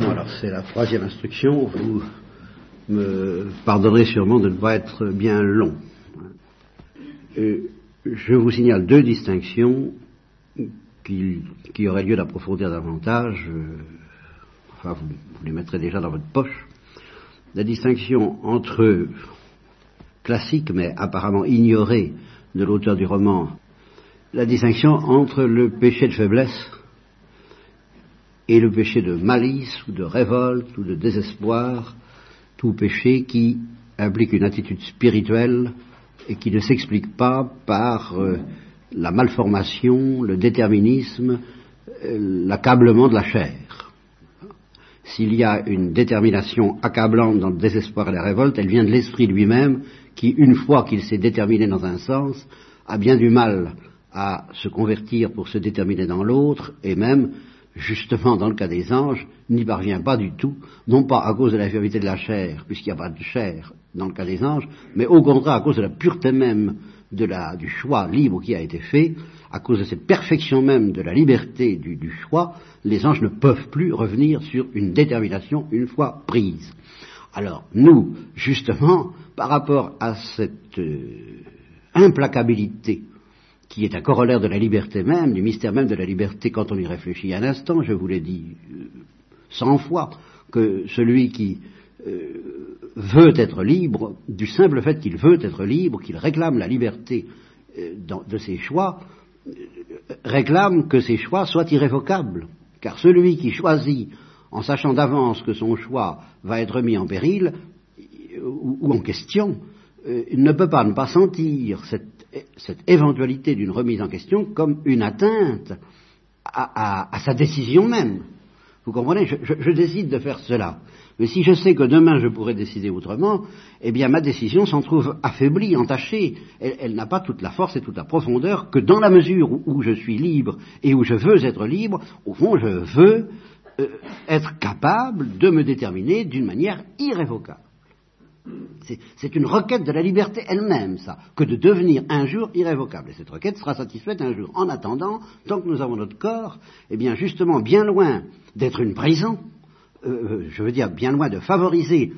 alors c'est la troisième instruction. Vous me pardonnerez sûrement de ne pas être bien long. je vous signale deux distinctions qui, auraient lieu d'approfondir davantage. enfin, vous, vous, les mettrez déjà dans votre poche. La distinction entre classique, mais apparemment ignorée de l'auteur du roman, la distinction entre le péché de faiblesse et le péché de malice ou de révolte ou de désespoir, tout péché qui implique une attitude spirituelle et qui ne s'explique pas par euh, la malformation, le déterminisme, euh, l'accablement de la chair. S'il y a une détermination accablante dans le désespoir et la révolte, elle vient de l'esprit lui-même qui, une fois qu'il s'est déterminé dans un sens, a bien du mal à se convertir pour se déterminer dans l'autre et même justement dans le cas des anges, n'y parvient pas du tout, non pas à cause de l'infirmité de la chair, puisqu'il n'y a pas de chair dans le cas des anges, mais au contraire à cause de la pureté même la, du choix libre qui a été fait, à cause de cette perfection même de la liberté du, du choix, les anges ne peuvent plus revenir sur une détermination une fois prise. Alors, nous, justement, par rapport à cette euh, implacabilité qui est un corollaire de la liberté même, du mystère même de la liberté quand on y réfléchit un instant. Je vous l'ai dit euh, cent fois que celui qui euh, veut être libre, du simple fait qu'il veut être libre, qu'il réclame la liberté euh, de ses choix, réclame que ses choix soient irrévocables. Car celui qui choisit en sachant d'avance que son choix va être mis en péril ou, en question, ne peut pas ne pas sentir cette cette éventualité d'une remise en question comme une atteinte à, sa décision même. Vous comprenez? Je, décide de faire cela. Mais si je sais que demain je pourrais décider autrement, eh bien ma décision s'en trouve affaiblie, entachée. Elle, n'a pas toute la force et toute la profondeur que dans la mesure où, je suis libre et où je veux être libre, au fond je veux euh, être capable de me déterminer d'une manière irrévocable. C'est une requête de la liberté elle-même, ça, que de devenir un jour irrévocable. Et cette requête sera satisfaite un jour. En attendant, tant que nous avons notre corps, eh bien, justement, bien loin d'être une prison, euh, euh, je veux dire, bien loin de favoriser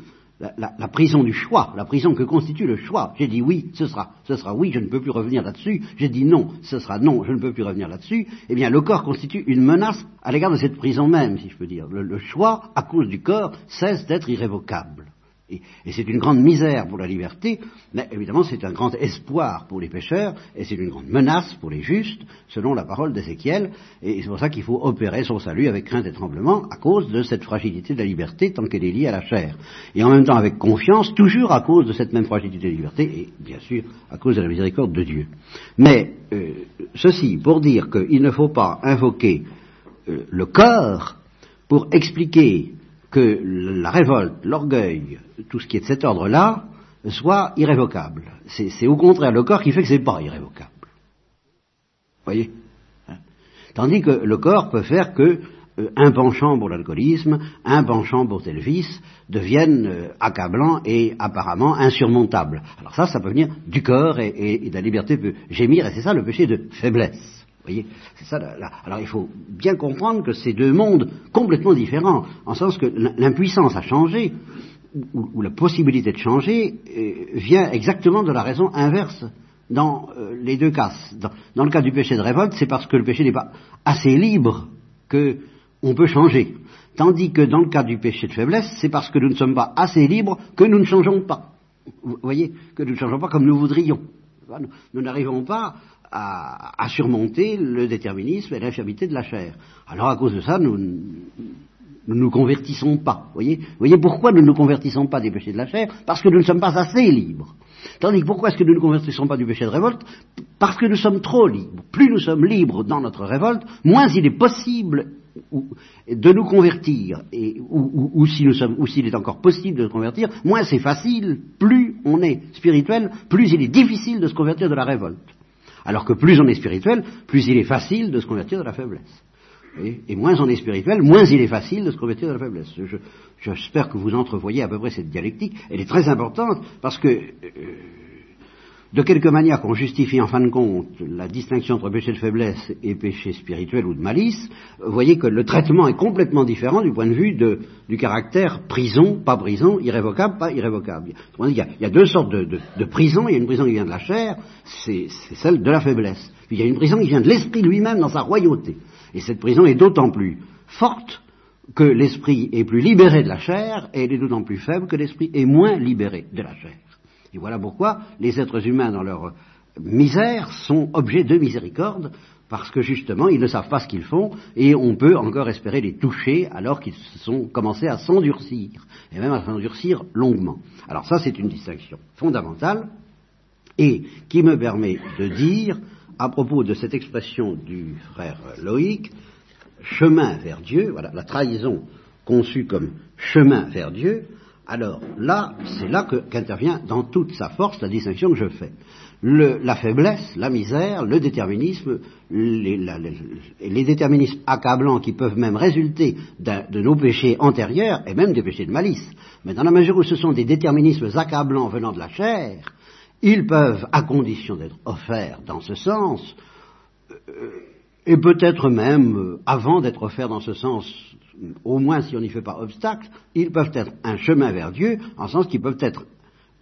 la, prison du choix, la prison que constitue le choix. J'ai dit oui, ce sera, ce sera oui, je ne peux plus revenir là-dessus. J'ai dit non, ce sera non, je ne peux plus revenir là-dessus. Eh bien, le corps constitue une menace à l'égard de cette prison même, si je peux dire. le choix, à cause du corps, cesse d'être irrévocable. Et, c'est une grande misère pour la liberté, mais évidemment c'est un grand espoir pour les pécheurs, et c'est une grande menace pour les justes, selon la parole d'Ézéchiel, et c'est pour ça qu'il faut opérer son salut avec crainte et tremblement, à cause de cette fragilité de la liberté tant qu'elle est liée à la chair. Et en même temps avec confiance, toujours à cause de cette même fragilité de la liberté, et bien sûr à cause de la miséricorde de Dieu. Mais euh, ceci pour dire qu'il ne faut pas invoquer euh, le corps pour expliquer que la révolte, l'orgueil, tout ce qui est de cet ordre-là, soit irrévocable. C'est au contraire le corps qui fait que ce n'est pas irrévocable. Voyez hein Tandis que le corps peut faire que euh, un penchant pour l'alcoolisme, un penchant pour tel vice deviennent euh, accablants et apparemment insurmontables. Alors ça, ça peut venir du corps et, la liberté peut gémir, et c'est ça le péché de faiblesse voyez C'est ça. Alors il faut bien comprendre que c'est deux mondes complètement différents, en sens que l'impuissance à changer, ou, la possibilité de changer, euh, vient exactement de la raison inverse dans euh, les deux cas. Dans, le cas du péché de révolte, c'est parce que le péché n'est pas assez libre que on peut changer. Tandis que dans le cas du péché de faiblesse, c'est parce que nous ne sommes pas assez libres que nous ne changeons pas. Vous voyez Que nous ne changeons pas comme nous voudrions. Nous n'arrivons pas à, surmonter le déterminisme et l'infirmité de la chair. Alors à cause de ça, nous ne nous, convertissons pas. Voyez, voyez pourquoi nous ne nous convertissons pas des péchés de la chair? Parce que nous ne sommes pas assez libres. Tandis que pourquoi est-ce que nous ne convertissons pas du péché de révolte? Parce que nous sommes trop libres. Plus nous sommes libres dans notre révolte, moins il est possible de nous convertir, et, ou, s'il est encore possible de se convertir, moins c'est facile, plus on est spirituel, plus il est difficile de se convertir de la révolte. Alors que plus on est spirituel, plus il est facile de se convertir de la faiblesse. Et, moins on est spirituel, moins il est facile de se convertir de la faiblesse. J'espère que vous entrevoyez à peu près cette dialectique. Elle est très importante parce que euh, de quelque manière qu'on justifie en fin de compte la distinction entre péché de faiblesse et péché spirituel ou de malice, vous voyez que le traitement est complètement différent du point de vue du caractère prison, pas prison, irrévocable, pas irrévocable. Il y a, il y a deux sortes de, de, de prison. Il y a une prison qui vient de la chair, c'est celle de la faiblesse. Puis il y a une prison qui vient de l'esprit lui-même dans sa royauté. Et cette prison est d'autant plus forte que l'esprit est plus libéré de la chair et elle est d'autant plus faible que l'esprit est moins libéré de la chair. Et voilà pourquoi les êtres humains, dans leur misère, sont objets de miséricorde, parce que justement, ils ne savent pas ce qu'ils font, et on peut encore espérer les toucher alors qu'ils sont commencés à s'endurcir, et même à s'endurcir longuement. Alors ça, c'est une distinction fondamentale, et qui me permet de dire, à propos de cette expression du frère Loïc, chemin vers Dieu, voilà, la trahison conçue comme chemin vers Dieu, alors là, c'est là qu'intervient dans toute sa force la distinction que je fais. La faiblesse, la misère, le déterminisme, les, les, déterminismes accablants qui peuvent même résulter de nos péchés antérieurs et même des péchés de malice. Mais dans la mesure où ce sont des déterminismes accablants venant de la chair, ils peuvent, à condition d'être offerts dans ce sens, euh, et peut-être même, euh, avant d'être offerts dans ce sens, au moins si on n'y fait pas obstacle, ils peuvent être un chemin vers Dieu, en sens qu'ils peuvent être,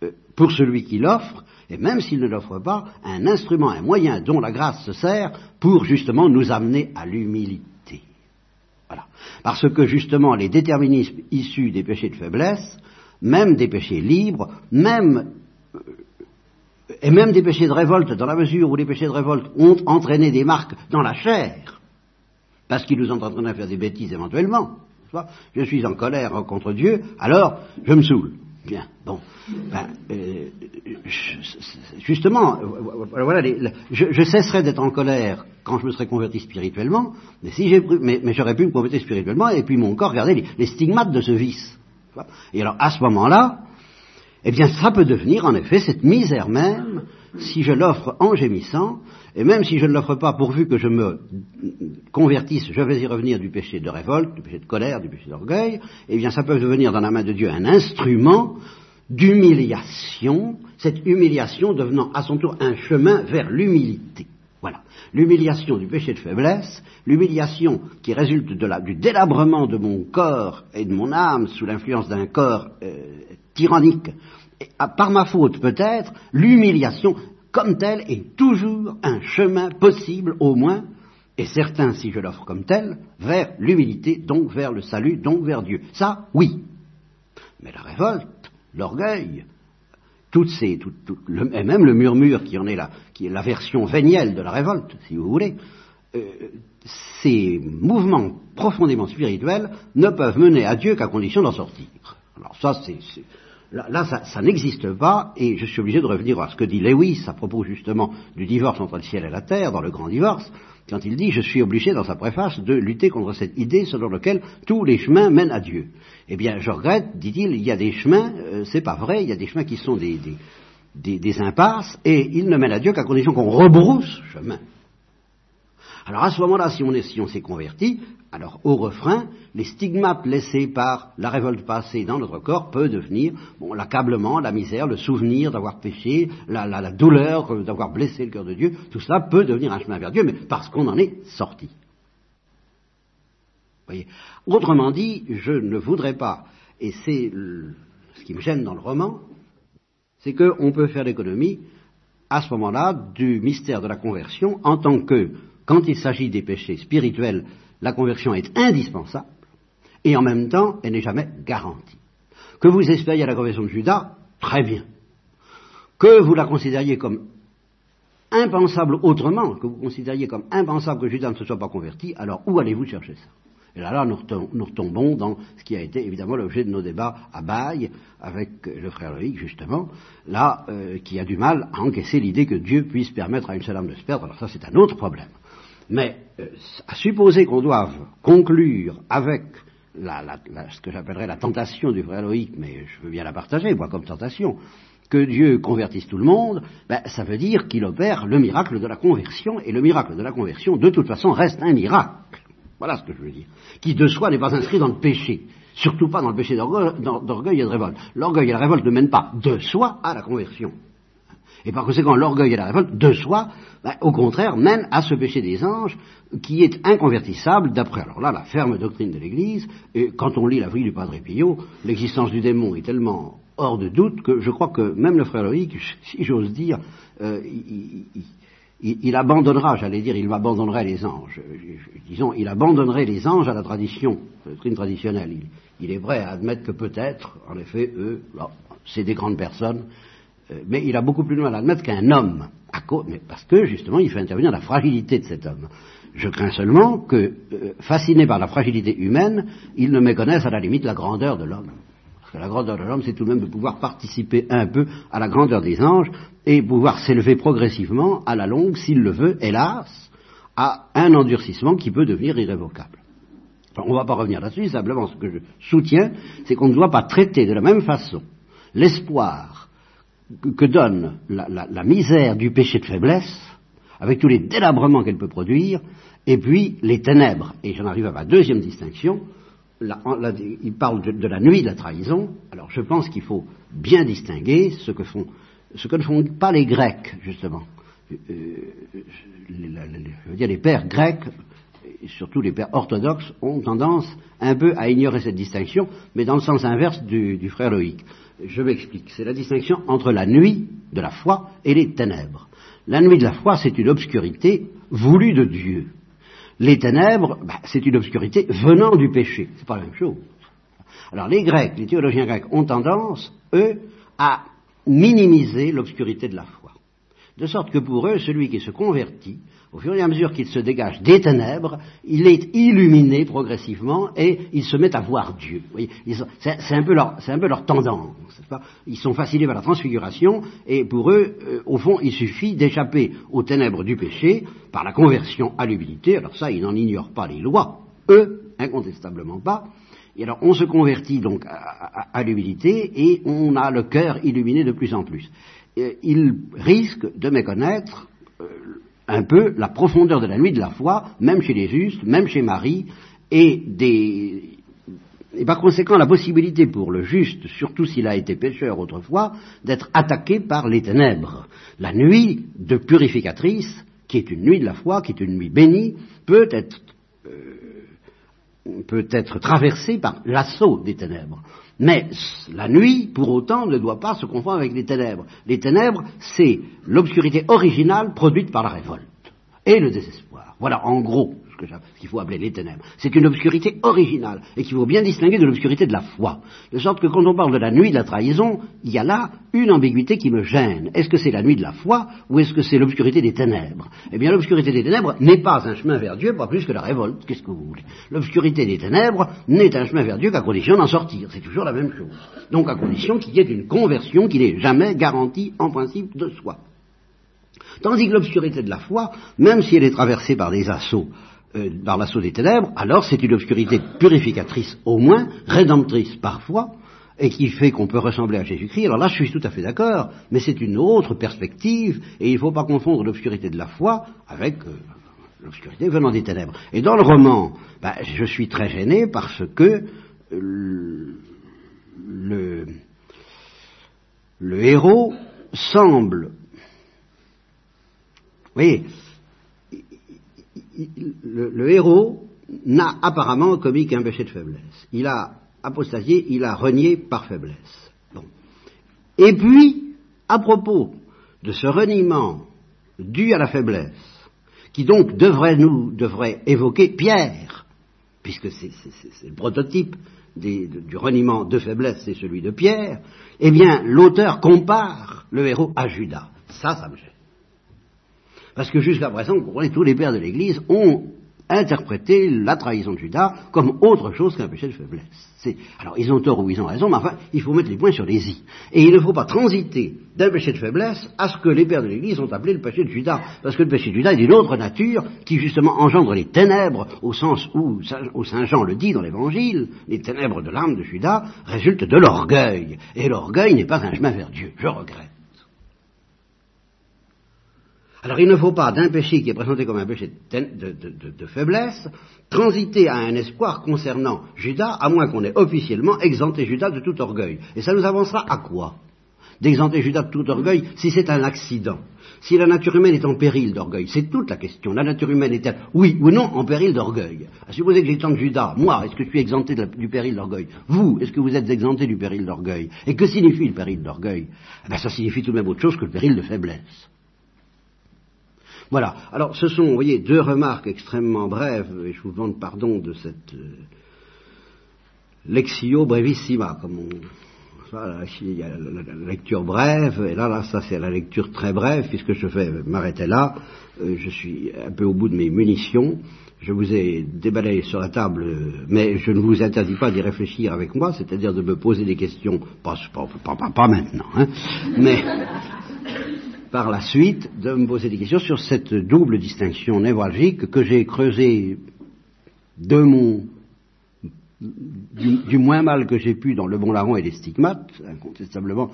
euh, pour celui qui l'offre, et même s'il ne l'offre pas, un instrument, un moyen dont la grâce se sert pour justement nous amener à l'humilité. Voilà. Parce que justement les déterminismes issus des péchés de faiblesse, même des péchés libres, même et même des péchés de révolte, dans la mesure où les péchés de révolte ont entraîné des marques dans la chair, parce qu'il nous entraîne à faire des bêtises éventuellement. Je suis en colère contre Dieu, alors je me saoule. Bien, bon. Ben, euh, justement, voilà, les, je, cesserai d'être en colère quand je me serai converti spirituellement, mais, si mais, j'aurais pu me convertir spirituellement et puis mon corps les, les stigmates de ce vice. Et alors, à ce moment-là, eh bien, ça peut devenir en effet cette misère même si je l'offre en gémissant, et même si je ne l'offre pas pourvu que je me convertisse, je vais y revenir du péché de révolte, du péché de colère, du péché d'orgueil, eh bien ça peut devenir dans la main de Dieu un instrument d'humiliation, cette humiliation devenant à son tour un chemin vers l'humilité. Voilà. L'humiliation du péché de faiblesse, l'humiliation qui résulte du délabrement de mon corps et de mon âme sous l'influence d'un corps euh, tyrannique par ma faute peut-être, l'humiliation comme telle est toujours un chemin possible au moins, et certain si je l'offre comme tel, vers l'humilité, donc vers le salut, donc vers Dieu. Ça, oui. Mais la révolte, l'orgueil, toutes ces, et même le murmure qui en est qui est la version vénielle de la révolte, si vous voulez, euh, ces mouvements profondément spirituels ne peuvent mener à Dieu qu'à condition d'en sortir. Alors ça, c'est Là, ça, n'existe pas, et je suis obligé de revenir à ce que dit Lewis à propos justement du divorce entre le ciel et la terre, dans le grand divorce, quand il dit, je suis obligé dans sa préface de lutter contre cette idée selon laquelle tous les chemins mènent à Dieu. Eh bien, je regrette, dit-il, il y a des chemins, euh, c'est pas vrai, il y a des chemins qui sont des, des, des, des impasses, et ils ne mènent à Dieu qu'à condition qu'on rebrousse chemin. Alors à ce moment-là, si on s'est converti, alors au refrain, les stigmates laissés par la révolte passée dans notre corps peuvent devenir l'accablement, la misère, le souvenir d'avoir péché, la douleur euh, d'avoir blessé le cœur de Dieu. Tout cela peut devenir un chemin vers Dieu, mais parce qu'on en est sorti. Voyez. Autrement dit, je ne voudrais pas, et c'est ce qui me gêne dans le roman, c'est qu'on peut faire l'économie à ce moment-là du mystère de la conversion en tant que, quand il s'agit des péchés spirituels, la conversion est indispensable, et en même temps, elle n'est jamais garantie. Que vous espériez la conversion de Judas, très bien. Que vous la considériez comme impensable autrement, que vous considériez comme impensable que Judas ne se soit pas converti, alors où allez-vous chercher ça? Et là, là, nous, retombons dans ce qui a été évidemment l'objet de nos débats à Baye, avec le frère Loïc, justement, là, euh, qui a du mal à encaisser l'idée que Dieu puisse permettre à une seule âme de se perdre. Alors ça, c'est un autre problème. Mais euh, à supposer qu'on doive conclure avec la, la, la, ce que j'appellerais la tentation du frère Loïc, mais je veux bien la partager, moi, comme tentation, que Dieu convertisse tout le monde, ben, ça veut dire qu'il opère le miracle de la conversion, et le miracle de la conversion, de toute façon, reste un miracle. Voilà ce que je veux dire. Qui de soi n'est pas inscrit dans le péché. Surtout pas dans le péché d'orgueil et de révolte. L'orgueil et la révolte ne mènent pas de soi à la conversion. Et par conséquent, l'orgueil et la révolte de soi, ben, au contraire, mènent à ce péché des anges qui est inconvertissable d'après, alors là, la ferme doctrine de l'Église. Et quand on lit la vie du Padre Pio, l'existence du démon est tellement hors de doute que je crois que même le frère Loïc, si j'ose dire, euh, il, abandonnera, j'allais dire, il abandonnerait les anges. Disons, il abandonnerait les anges à la tradition, la doctrine traditionnelle. Il, est vrai à admettre que peut-être, en effet, eux, c'est des grandes personnes, euh, mais il a beaucoup plus de mal à admettre qu'un homme, mais parce que justement, il fait intervenir la fragilité de cet homme. Je crains seulement que, euh, fasciné par la fragilité humaine, il ne méconnaisse à la limite la grandeur de l'homme. Parce que la grandeur de l'homme, c'est tout de même de pouvoir participer un peu à la grandeur des anges et pouvoir s'élever progressivement, à la longue, s'il le veut, hélas, à un endurcissement qui peut devenir irrévocable. on ne va pas revenir là-dessus, simplement ce que je soutiens, c'est qu'on ne doit pas traiter de la même façon l'espoir que, donne la misère du péché de faiblesse, avec tous les délabrements qu'elle peut produire, et puis les ténèbres. Et j'en arrive à ma deuxième distinction. il parle de, la nuit de la trahison. Alors je pense qu'il faut bien distinguer ce que, font, ce que ne font pas les Grecs, justement. Euh, je veux dire, les pères grecs, et surtout les pères orthodoxes, ont tendance un peu à ignorer cette distinction, mais dans le sens inverse du, frère Loïc. Je m'explique. C'est la distinction entre la nuit de la foi et les ténèbres. La nuit de la foi, c'est une obscurité voulue de Dieu. Les ténèbres, bah, c'est une obscurité venant du péché. C'est pas la même chose. Alors les Grecs, les théologiens grecs, ont tendance, eux, à minimiser l'obscurité de la foi. De sorte que pour eux, celui qui se convertit au fur et à mesure qu'il se dégage des ténèbres, il est illuminé progressivement et il se met à voir Dieu. C'est un, peu leur tendance. ils sont fascinés par la transfiguration et pour eux, euh, au fond, il suffit d'échapper aux ténèbres du péché par la conversion à l'humilité. Alors ça, ils n'en ignorent pas les lois. Eux, incontestablement pas. Et alors, on se convertit donc à, l'humilité et on a le cœur illuminé de plus en plus. ils risquent de méconnaître euh, un peu la profondeur de la nuit de la foi, même chez les justes, même chez Marie, et, par conséquent la possibilité pour le juste, surtout s'il a été pécheur autrefois, d'être attaqué par les ténèbres. La nuit de purificatrice, qui est une nuit de la foi, qui est une nuit bénie, peut être, euh, peut être traversée par l'assaut des ténèbres. Mais la nuit, pour autant, ne doit pas se confondre avec les ténèbres. Les ténèbres, c'est l'obscurité originale produite par la révolte et le désespoir. Voilà, en gros, qu'il faut appeler les ténèbres. C'est une obscurité originale et qu'il faut bien distinguer de l'obscurité de la foi. De sorte que quand on parle de la nuit de la trahison, il y a là une ambiguïté qui me gêne. Est-ce que c'est la nuit de la foi ou est-ce que c'est l'obscurité des ténèbres? Eh bien, l'obscurité des ténèbres n'est pas un chemin vers Dieu, pas plus que la révolte. Qu'est-ce que vous voulez? L'obscurité des ténèbres n'est un chemin vers Dieu qu'à condition d'en sortir. C'est toujours la même chose. Donc à condition qu'il y ait une conversion qui n'est jamais garantie en principe de soi. Tandis que l'obscurité de la foi, même si elle est traversée par des assauts euh, par l'assaut des ténèbres, alors c'est une obscurité purificatrice au moins, rédemptrice parfois, et qui fait qu'on peut ressembler à Jésus-Christ. Alors là, je suis tout à fait d'accord, mais c'est une autre perspective, et il ne faut pas confondre l'obscurité de la foi avec euh, l'obscurité venant des ténèbres. Et dans le roman, ben, je suis très gêné parce que euh, le, le héros semble, vous voyez, le, héros n'a apparemment commis qu'un péché de faiblesse. Il a apostasié, il a renié par faiblesse. Et puis, à propos de ce reniement dû à la faiblesse, qui donc devrait nous devrait évoquer Pierre, puisque c'est le prototype du reniement de faiblesse, c'est celui de Pierre, eh bien l'auteur compare le héros à Judas. Ça, ça me gêne. Parce que jusqu'à présent, vous comprenez, tous les pères de l'Église ont interprété la trahison de Judas comme autre chose qu'un péché de faiblesse. Alors, ils ont tort ou ils ont raison, mais enfin, il faut mettre les points sur les i. Et il ne faut pas transiter d'un péché de faiblesse à ce que les pères de l'Église ont appelé le péché de Judas. Parce que le péché de Judas est d'une autre nature qui, justement, engendre les ténèbres, au sens où, où Saint Jean le dit dans l'Évangile, les ténèbres de l'âme de Judas résultent de l'orgueil. Et l'orgueil n'est pas un chemin vers Dieu. Je regrette. Alors il ne faut pas d'un péché qui est présenté comme un péché de, faiblesse transiter à un espoir concernant Judas, à moins qu'on ait officiellement exempté Judas de tout orgueil. Et ça nous avancera à quoi? D'exenter Judas de tout orgueil si c'est un accident Si la nature humaine est en péril d'orgueil, c'est toute la question. La nature humaine est-elle, oui ou non, en péril d'orgueil? Supposez que j'exente Judas, moi, est-ce que je suis exempté du péril d'orgueil? Vous, est-ce que vous êtes exempté du péril d'orgueil? Et que signifie le péril d'orgueil? Eh ben, Ça signifie tout de même autre chose que le péril de faiblesse. Voilà. Alors, ce sont, vous voyez, deux remarques extrêmement brèves, et je vous demande pardon de cette euh, lexio brevissima, comme on, il y a la, lecture brève, et là, là, ça c'est la lecture très brève, puisque je vais m'arrêter là. Euh, je suis un peu au bout de mes munitions. Je vous ai déballé sur la table, mais je ne vous interdis pas d'y réfléchir avec moi, c'est-à-dire de me poser des questions, pas, pas, maintenant, hein, mais par la suite de me poser des questions sur cette double distinction névralgique que j'ai creusée de mon du, moins mal que j'ai pu dans Le Bon Larron et les stigmates, incontestablement,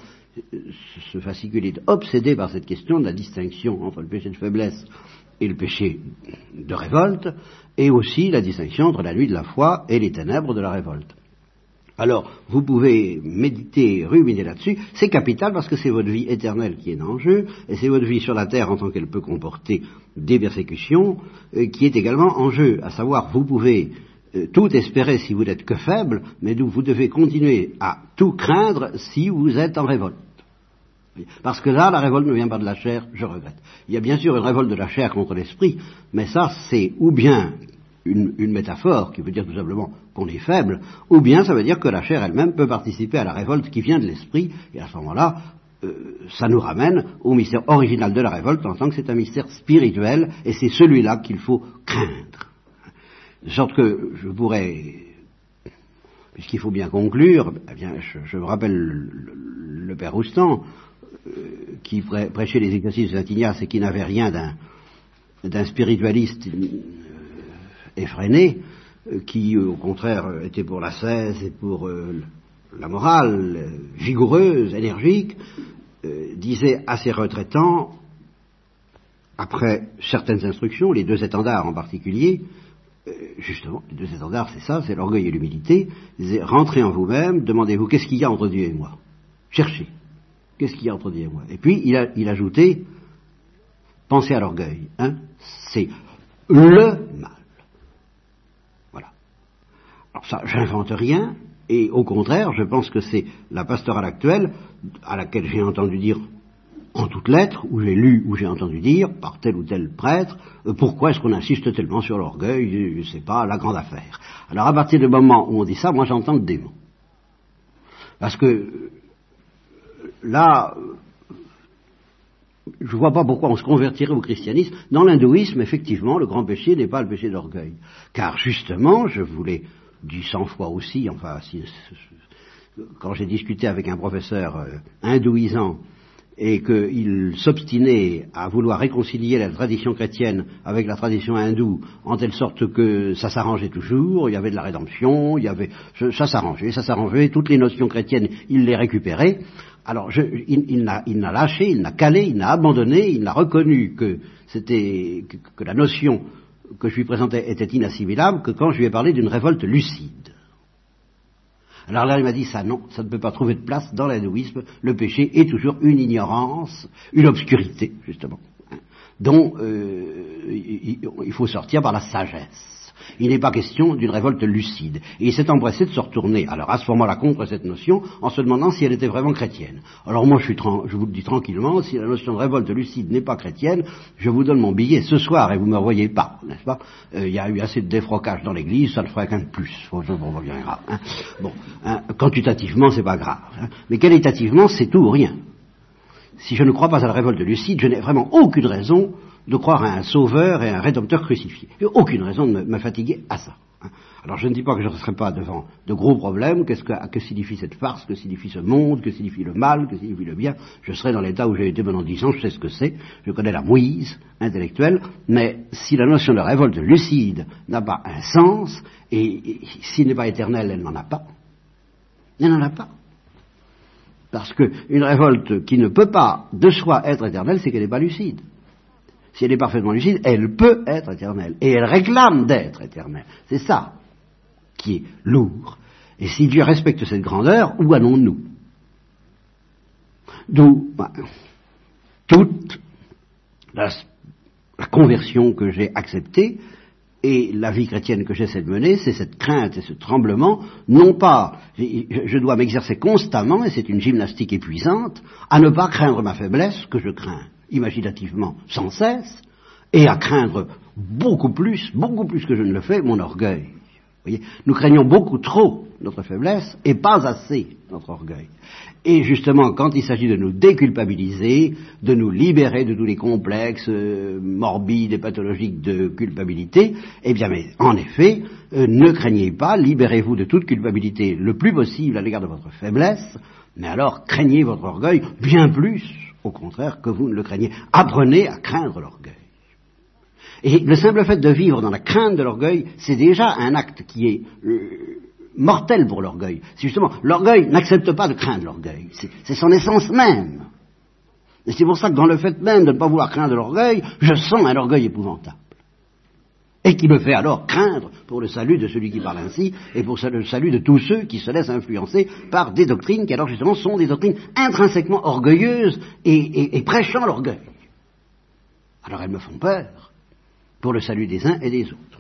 ce fascicule est obsédé par cette question de la distinction entre le péché de faiblesse et le péché de révolte, et aussi la distinction entre la nuit de la foi et les ténèbres de la révolte. Alors, vous pouvez méditer, ruminer là-dessus. C'est capital parce que c'est votre vie éternelle qui est en jeu, et c'est votre vie sur la terre en tant qu'elle peut comporter des persécutions, euh, qui est également en jeu. À savoir, vous pouvez euh, tout espérer si vous n'êtes que faible, mais vous devez continuer à tout craindre si vous êtes en révolte. Parce que là, la révolte ne vient pas de la chair, je regrette. Il y a bien sûr une révolte de la chair contre l'esprit, mais ça, c'est ou bien une, métaphore qui veut dire tout simplement qu'on est faible, ou bien ça veut dire que la chair elle-même peut participer à la révolte qui vient de l'esprit, et à ce moment-là, euh, ça nous ramène au mystère original de la révolte en tant que c'est un mystère spirituel, et c'est celui-là qu'il faut craindre. De sorte que je pourrais, puisqu'il faut bien conclure, eh bien, je, me rappelle le, père Roustan, euh, qui prêchait les exercices de Saint-Ignace et qui n'avait rien d'un spiritualiste euh, effréné, euh, qui au contraire était pour la cesse et pour la morale, vigoureuse, énergique, disait à ses retraitants, après certaines instructions, les deux étendards en particulier, euh, justement, les deux étendards, c'est ça, c'est l'orgueil et l'humilité. Rentrez en vous-même, demandez-vous qu'est-ce qu'il y a entre Dieu et moi? Cherchez. Qu'est-ce qu'il y a entre Dieu et moi? Et puis, il il ajouté, pensez à l'orgueil. Hein c'est le mal. Alors ça, j'invente rien, et au contraire, je pense que c'est la pastorale actuelle, à laquelle j'ai entendu dire en toutes lettres, où j'ai lu, où j'ai entendu dire, par tel ou tel prêtre, euh, pourquoi est-ce qu'on insiste tellement sur l'orgueil, je ne sais pas, la grande affaire. Alors à partir du moment où on dit ça, moi j'entends le démon. Parce que euh, là, je ne vois pas pourquoi on se convertirait au christianisme. Dans l'hindouisme, effectivement, le grand péché n'est pas le péché d'orgueil. Car justement, je vous cent fois aussi, enfin, quand j'ai discuté avec un professeur euh, hindouisant et qu'il s'obstinait à vouloir réconcilier la tradition chrétienne avec la tradition hindoue, en telle sorte que ça s'arrangeait toujours, il y avait de la rédemption, il y avait, ça s'arrangeait, ça s'arrangeait, toutes les notions chrétiennes, il les récupérait. Alors, il, n'a lâché, il n'a calé, il n'a abandonné, il n'a reconnu que c'était que la notion que je lui présentais était inassimilable que quand je lui ai parlé d'une révolte lucide. Alors là, il m'a dit ça, non, ça ne peut pas trouver de place dans l'hindouisme. Le péché est toujours une ignorance, une obscurité, justement, hein, dont euh, il faut sortir par la sagesse. Il n'est pas question d'une révolte lucide. Et il s'est empressé de se retourner, alors à ce moment-là, contre cette notion, en se demandant si elle était vraiment chrétienne. Alors moi, je, suis je vous le dis tranquillement, si la notion de révolte lucide n'est pas chrétienne, je vous donne mon billet ce soir et vous ne me revoyez pas, n'est-ce pas? Euh, Il y a eu assez de défrocage dans l'église, ça ne ferait qu'un de plus. Bon. Hein. Hein, quantitativement, c'est pas grave. Hein. Mais qualitativement, c'est tout ou rien. Si je ne crois pas à la révolte lucide, je n'ai vraiment aucune raison de croire à un sauveur et un rédempteur crucifié. A aucune raison de me, fatiguer à ça. Hein. Alors je ne dis pas que je ne serai pas devant de gros problèmes, qu'est-ce que, que, signifie cette farce, que signifie ce monde, que signifie le mal, que signifie le bien. Je serai dans l'état où j'ai été pendant dix ans, je sais ce que c'est, je connais la mouise intellectuelle, mais si la notion de révolte lucide n'a pas un sens, et, s'il n'est pas éternel, elle n'en a pas, elle n'en a pas. Parce qu'une révolte qui ne peut pas de soi être éternelle, c'est qu'elle n'est pas lucide si elle est parfaitement lucide, elle peut être éternelle. Et elle réclame d'être éternelle. C'est ça qui est lourd. Et si Dieu respecte cette grandeur, où allons-nous? D'où bah, toute la, conversion que j'ai acceptée et la vie chrétienne que j'essaie de mener, c'est cette crainte et ce tremblement, non pas, je dois m'exercer constamment, et c'est une gymnastique épuisante, à ne pas craindre ma faiblesse, que je crains imaginativement sans cesse, et à craindre beaucoup plus, beaucoup plus que je ne le fais, mon orgueil. Voyez Nous craignons beaucoup trop notre faiblesse et pas assez notre orgueil. Et justement, quand il s'agit de nous déculpabiliser, de nous libérer de tous les complexes euh, morbides et pathologiques de culpabilité, eh bien, mais en effet, euh, ne craignez pas, libérez-vous de toute culpabilité le plus possible à l'égard de votre faiblesse, mais alors craignez votre orgueil bien plus, au contraire, que vous ne le craignez. Apprenez à craindre l'orgueil. Et le simple fait de vivre dans la crainte de l'orgueil, c'est déjà un acte qui est euh, mortel pour l'orgueil. C'est justement, l'orgueil n'accepte pas de craindre l'orgueil. C'est son essence même. Et c'est pour ça que dans le fait même de ne pas vouloir craindre l'orgueil, je sens un orgueil épouvantable. Et qui me fait alors craindre pour le salut de celui qui parle ainsi, et pour le salut de tous ceux qui se laissent influencer par des doctrines qui alors justement sont des doctrines intrinsèquement orgueilleuses et, prêchant l'orgueil. Alors elles me font peur pour le salut des uns et des autres.